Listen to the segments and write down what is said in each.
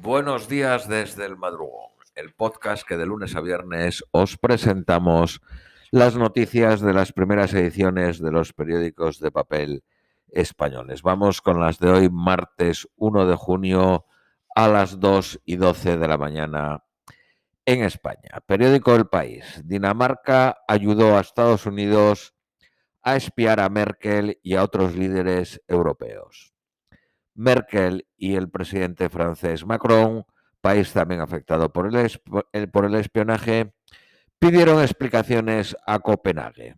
Buenos días desde el madrugón, el podcast que de lunes a viernes os presentamos las noticias de las primeras ediciones de los periódicos de papel españoles. Vamos con las de hoy, martes 1 de junio a las 2 y 12 de la mañana en España. Periódico El País. Dinamarca ayudó a Estados Unidos a espiar a Merkel y a otros líderes europeos. Merkel y el presidente francés Macron, país también afectado por el, por el espionaje, pidieron explicaciones a Copenhague.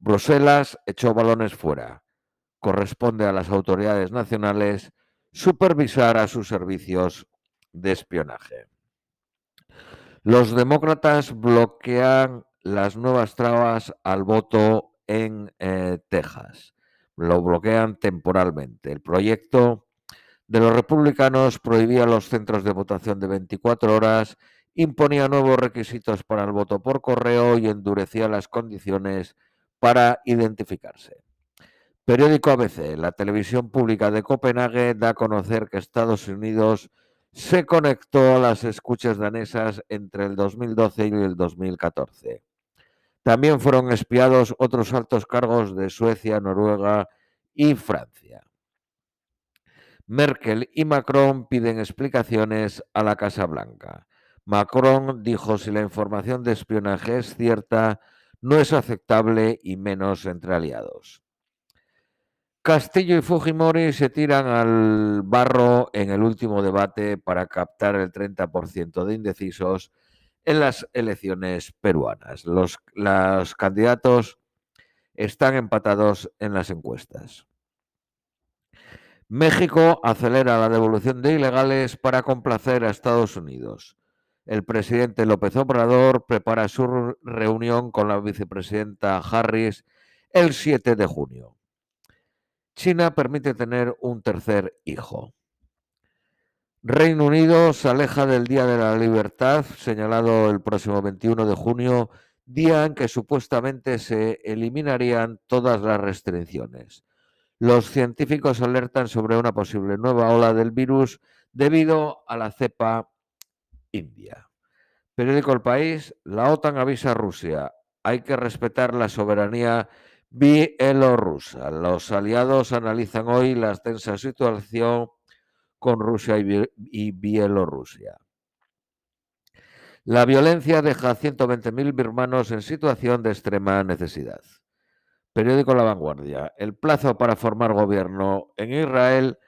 Bruselas echó balones fuera. Corresponde a las autoridades nacionales supervisar a sus servicios de espionaje. Los demócratas bloquean las nuevas trabas al voto en eh, Texas lo bloquean temporalmente. El proyecto de los republicanos prohibía los centros de votación de 24 horas, imponía nuevos requisitos para el voto por correo y endurecía las condiciones para identificarse. Periódico ABC, la televisión pública de Copenhague da a conocer que Estados Unidos se conectó a las escuchas danesas entre el 2012 y el 2014. También fueron espiados otros altos cargos de Suecia, Noruega y Francia. Merkel y Macron piden explicaciones a la Casa Blanca. Macron dijo si la información de espionaje es cierta, no es aceptable y menos entre aliados. Castillo y Fujimori se tiran al barro en el último debate para captar el 30% de indecisos en las elecciones peruanas. Los, los candidatos están empatados en las encuestas. México acelera la devolución de ilegales para complacer a Estados Unidos. El presidente López Obrador prepara su reunión con la vicepresidenta Harris el 7 de junio. China permite tener un tercer hijo. Reino Unido se aleja del Día de la Libertad, señalado el próximo 21 de junio, día en que supuestamente se eliminarían todas las restricciones. Los científicos alertan sobre una posible nueva ola del virus debido a la cepa india. Periódico El País, la OTAN avisa a Rusia, hay que respetar la soberanía bielorrusa. Los aliados analizan hoy la tensa situación con Rusia y Bielorrusia. La violencia deja a 120.000 birmanos en situación de extrema necesidad. Periódico La Vanguardia. El plazo para formar gobierno en Israel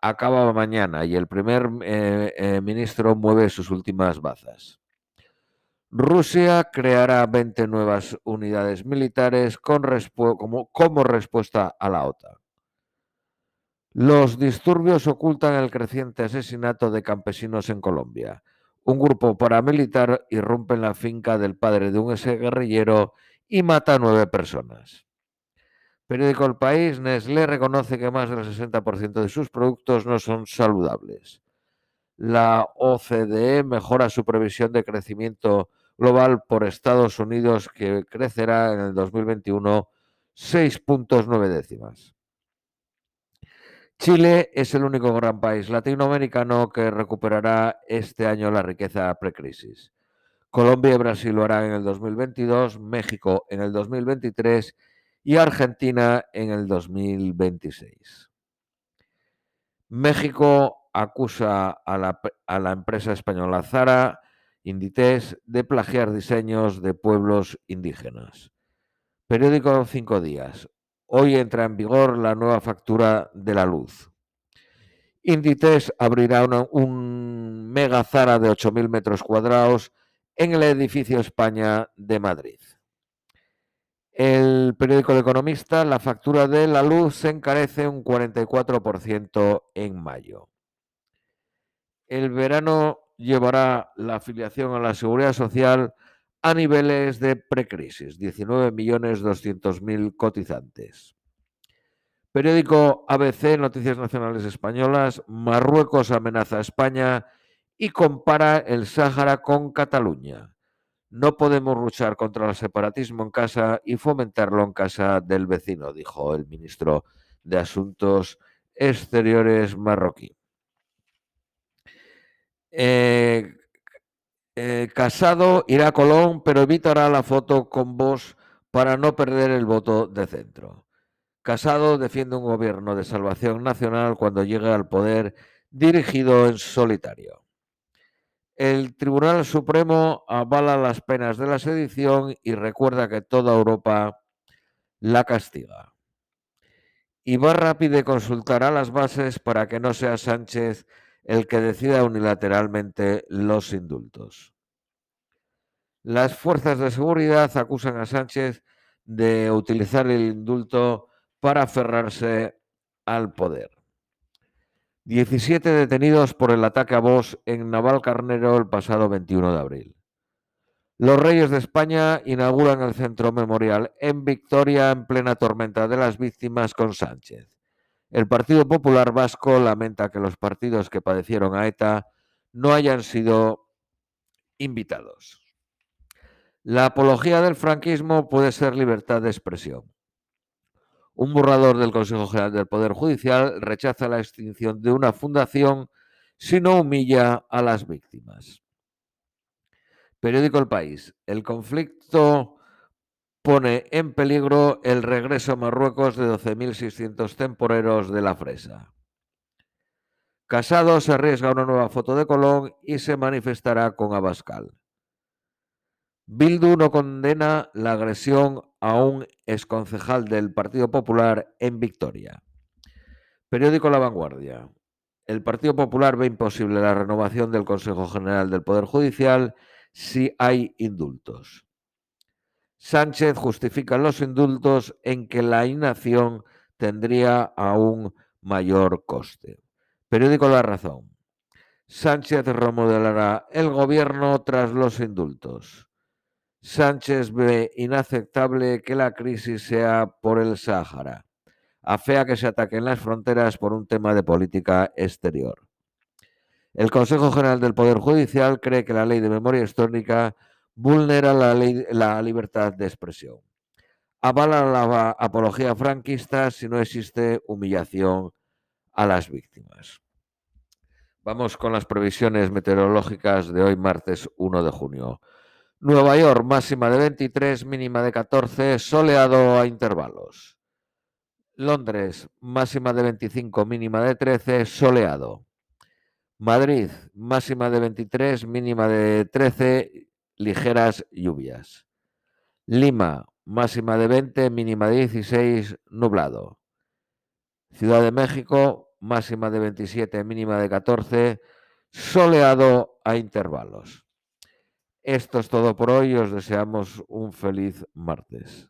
acaba mañana y el primer eh, eh, ministro mueve sus últimas bazas. Rusia creará 20 nuevas unidades militares como, como respuesta a la OTAN. Los disturbios ocultan el creciente asesinato de campesinos en Colombia. Un grupo paramilitar irrumpe en la finca del padre de un ese guerrillero y mata a nueve personas. Periódico El País, Nestlé reconoce que más del 60% de sus productos no son saludables. La OCDE mejora su previsión de crecimiento global por Estados Unidos, que crecerá en el 2021 6.9 décimas. Chile es el único gran país latinoamericano que recuperará este año la riqueza precrisis. Colombia y Brasil lo harán en el 2022, México en el 2023 y Argentina en el 2026. México acusa a la, a la empresa española Zara, Inditex, de plagiar diseños de pueblos indígenas. Periódico Cinco Días. Hoy entra en vigor la nueva factura de la luz. Inditex abrirá un mega Zara de 8.000 metros cuadrados en el edificio España de Madrid. El periódico El Economista, la factura de la luz se encarece un 44% en mayo. El verano llevará la afiliación a la seguridad social a niveles de precrisis, 19.200.000 cotizantes. Periódico ABC, Noticias Nacionales Españolas, Marruecos amenaza a España y compara el Sáhara con Cataluña. No podemos luchar contra el separatismo en casa y fomentarlo en casa del vecino, dijo el ministro de Asuntos Exteriores marroquí. Eh, eh, Casado irá a Colón, pero evitará la foto con vos para no perder el voto de centro. Casado defiende un gobierno de salvación nacional cuando llegue al poder dirigido en solitario. El Tribunal Supremo avala las penas de la sedición y recuerda que toda Europa la castiga. Ibarra pide consultar a las bases para que no sea Sánchez el que decida unilateralmente los indultos. Las fuerzas de seguridad acusan a Sánchez de utilizar el indulto para aferrarse al poder. 17 detenidos por el ataque a Vos en Naval Carnero el pasado 21 de abril. Los Reyes de España inauguran el Centro Memorial en Victoria en plena tormenta de las víctimas con Sánchez. El Partido Popular Vasco lamenta que los partidos que padecieron a ETA no hayan sido invitados. La apología del franquismo puede ser libertad de expresión. Un borrador del Consejo General del Poder Judicial rechaza la extinción de una fundación si no humilla a las víctimas. Periódico El País. El conflicto pone en peligro el regreso a Marruecos de 12.600 temporeros de la Fresa. Casado se arriesga una nueva foto de Colón y se manifestará con Abascal. Bildu no condena la agresión a un exconcejal del Partido Popular en Victoria. Periódico La Vanguardia. El Partido Popular ve imposible la renovación del Consejo General del Poder Judicial si hay indultos. Sánchez justifica los indultos en que la inacción tendría aún mayor coste. Periódico La Razón. Sánchez remodelará el gobierno tras los indultos. Sánchez ve inaceptable que la crisis sea por el Sáhara. Afea que se ataquen las fronteras por un tema de política exterior. El Consejo General del Poder Judicial cree que la ley de memoria histórica vulnera la, la libertad de expresión. Avala la apología franquista si no existe humillación a las víctimas. Vamos con las previsiones meteorológicas de hoy, martes 1 de junio. Nueva York, máxima de 23, mínima de 14, soleado a intervalos. Londres, máxima de 25, mínima de 13, soleado. Madrid, máxima de 23, mínima de 13, ligeras lluvias. Lima, máxima de 20, mínima de 16, nublado. Ciudad de México, máxima de 27, mínima de 14, soleado a intervalos. Esto es todo por hoy. Os deseamos un feliz martes.